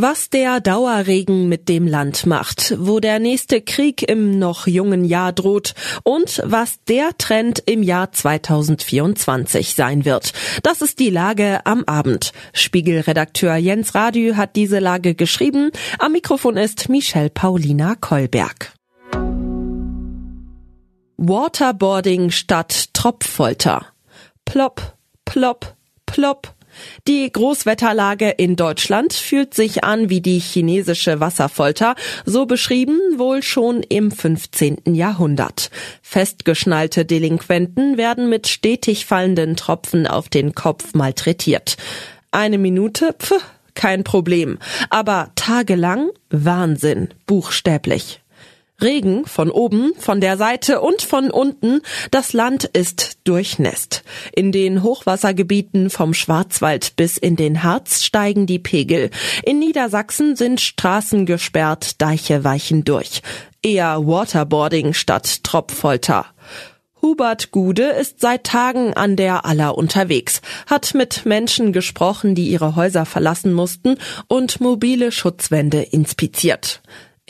Was der Dauerregen mit dem Land macht, wo der nächste Krieg im noch jungen Jahr droht und was der Trend im Jahr 2024 sein wird. Das ist die Lage am Abend. Spiegelredakteur Jens Radü hat diese Lage geschrieben. Am Mikrofon ist Michelle Paulina Kolberg. Waterboarding statt Tropffolter. Plopp, plopp, plopp. Die Großwetterlage in Deutschland fühlt sich an wie die chinesische Wasserfolter, so beschrieben wohl schon im 15. Jahrhundert. Festgeschnallte Delinquenten werden mit stetig fallenden Tropfen auf den Kopf malträtiert. Eine Minute, pf, kein Problem. Aber tagelang Wahnsinn, buchstäblich. Regen von oben, von der Seite und von unten. Das Land ist durchnässt. In den Hochwassergebieten vom Schwarzwald bis in den Harz steigen die Pegel. In Niedersachsen sind Straßen gesperrt, Deiche weichen durch. Eher Waterboarding statt Tropffolter. Hubert Gude ist seit Tagen an der Aller unterwegs, hat mit Menschen gesprochen, die ihre Häuser verlassen mussten und mobile Schutzwände inspiziert.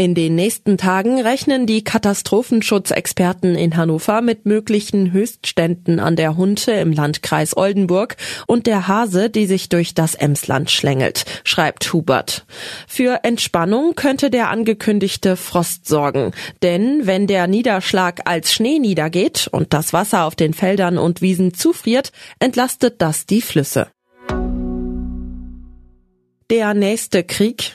In den nächsten Tagen rechnen die Katastrophenschutzexperten in Hannover mit möglichen Höchstständen an der Hunte im Landkreis Oldenburg und der Hase, die sich durch das Emsland schlängelt, schreibt Hubert. Für Entspannung könnte der angekündigte Frost sorgen, denn wenn der Niederschlag als Schnee niedergeht und das Wasser auf den Feldern und Wiesen zufriert, entlastet das die Flüsse. Der nächste Krieg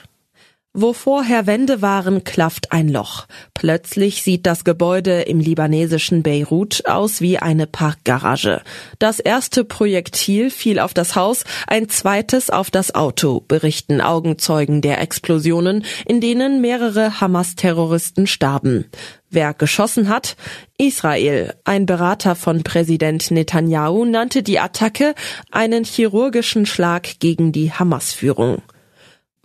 wo vorher Wände waren, klafft ein Loch. Plötzlich sieht das Gebäude im libanesischen Beirut aus wie eine Parkgarage. Das erste Projektil fiel auf das Haus, ein zweites auf das Auto, berichten Augenzeugen der Explosionen, in denen mehrere Hamas-Terroristen starben. Wer geschossen hat? Israel. Ein Berater von Präsident Netanyahu nannte die Attacke einen chirurgischen Schlag gegen die Hamas-Führung.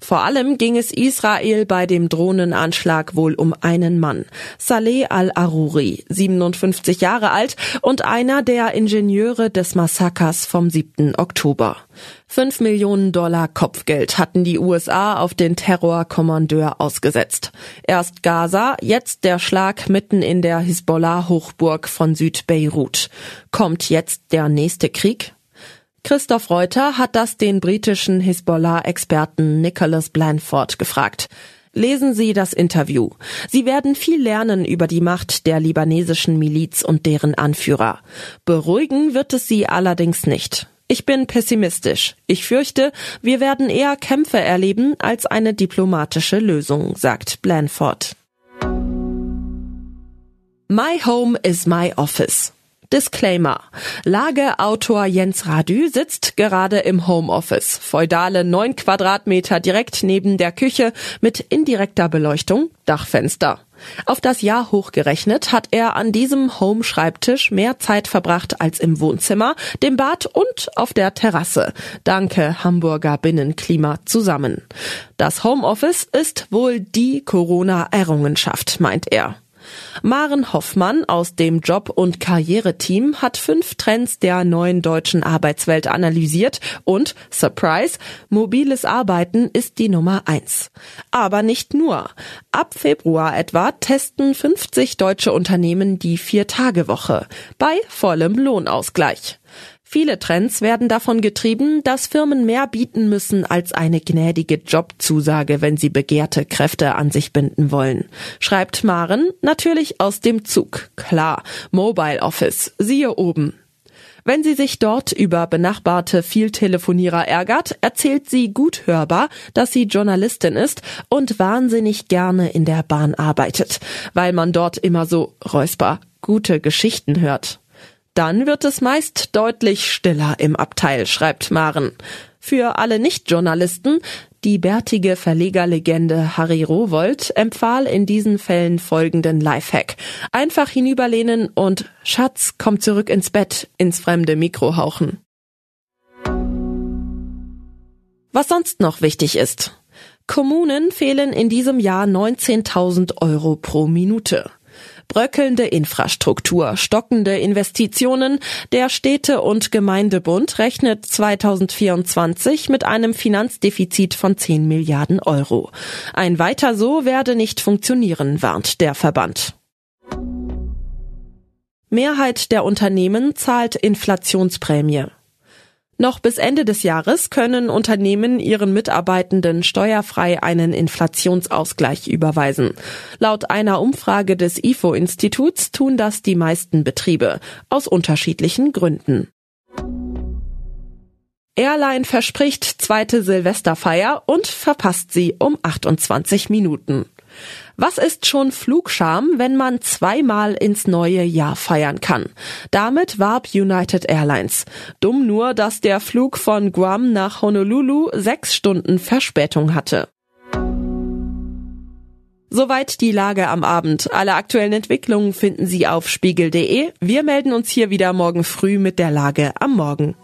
Vor allem ging es Israel bei dem Drohnenanschlag wohl um einen Mann, Saleh al-Aruri, 57 Jahre alt und einer der Ingenieure des Massakers vom 7. Oktober. Fünf Millionen Dollar Kopfgeld hatten die USA auf den Terrorkommandeur ausgesetzt. Erst Gaza, jetzt der Schlag mitten in der Hisbollah-Hochburg von Südbeirut. Kommt jetzt der nächste Krieg? Christoph Reuter hat das den britischen Hisbollah-Experten Nicholas Blanford gefragt. Lesen Sie das Interview. Sie werden viel lernen über die Macht der libanesischen Miliz und deren Anführer. Beruhigen wird es Sie allerdings nicht. Ich bin pessimistisch. Ich fürchte, wir werden eher Kämpfe erleben als eine diplomatische Lösung, sagt Blanford. My home is my office. Disclaimer. Lageautor Jens Radü sitzt gerade im Homeoffice. Feudale neun Quadratmeter direkt neben der Küche mit indirekter Beleuchtung, Dachfenster. Auf das Jahr hochgerechnet hat er an diesem Home-Schreibtisch mehr Zeit verbracht als im Wohnzimmer, dem Bad und auf der Terrasse. Danke Hamburger Binnenklima zusammen. Das Homeoffice ist wohl die Corona-Errungenschaft, meint er. Maren Hoffmann aus dem Job- und Karriereteam hat fünf Trends der neuen deutschen Arbeitswelt analysiert und, Surprise, mobiles Arbeiten ist die Nummer eins. Aber nicht nur. Ab Februar etwa testen 50 deutsche Unternehmen die Vier-Tage-Woche bei vollem Lohnausgleich. Viele Trends werden davon getrieben, dass Firmen mehr bieten müssen als eine gnädige Jobzusage, wenn sie begehrte Kräfte an sich binden wollen. Schreibt Maren, natürlich aus dem Zug. Klar, Mobile Office, siehe oben. Wenn sie sich dort über benachbarte Vieltelefonierer ärgert, erzählt sie gut hörbar, dass sie Journalistin ist und wahnsinnig gerne in der Bahn arbeitet, weil man dort immer so räusper gute Geschichten hört. Dann wird es meist deutlich stiller im Abteil, schreibt Maren. Für alle Nicht-Journalisten, die bärtige Verlegerlegende Harry Rowold empfahl in diesen Fällen folgenden Lifehack. Einfach hinüberlehnen und Schatz, komm zurück ins Bett, ins fremde Mikro hauchen. Was sonst noch wichtig ist. Kommunen fehlen in diesem Jahr 19.000 Euro pro Minute. Bröckelnde Infrastruktur, stockende Investitionen. Der Städte- und Gemeindebund rechnet 2024 mit einem Finanzdefizit von 10 Milliarden Euro. Ein weiter so werde nicht funktionieren, warnt der Verband. Mehrheit der Unternehmen zahlt Inflationsprämie. Noch bis Ende des Jahres können Unternehmen ihren Mitarbeitenden steuerfrei einen Inflationsausgleich überweisen. Laut einer Umfrage des IFO-Instituts tun das die meisten Betriebe aus unterschiedlichen Gründen. Airline verspricht zweite Silvesterfeier und verpasst sie um 28 Minuten. Was ist schon Flugscham, wenn man zweimal ins neue Jahr feiern kann? Damit warb United Airlines. Dumm nur, dass der Flug von Guam nach Honolulu sechs Stunden Verspätung hatte. Soweit die Lage am Abend. Alle aktuellen Entwicklungen finden Sie auf spiegel.de. Wir melden uns hier wieder morgen früh mit der Lage am Morgen.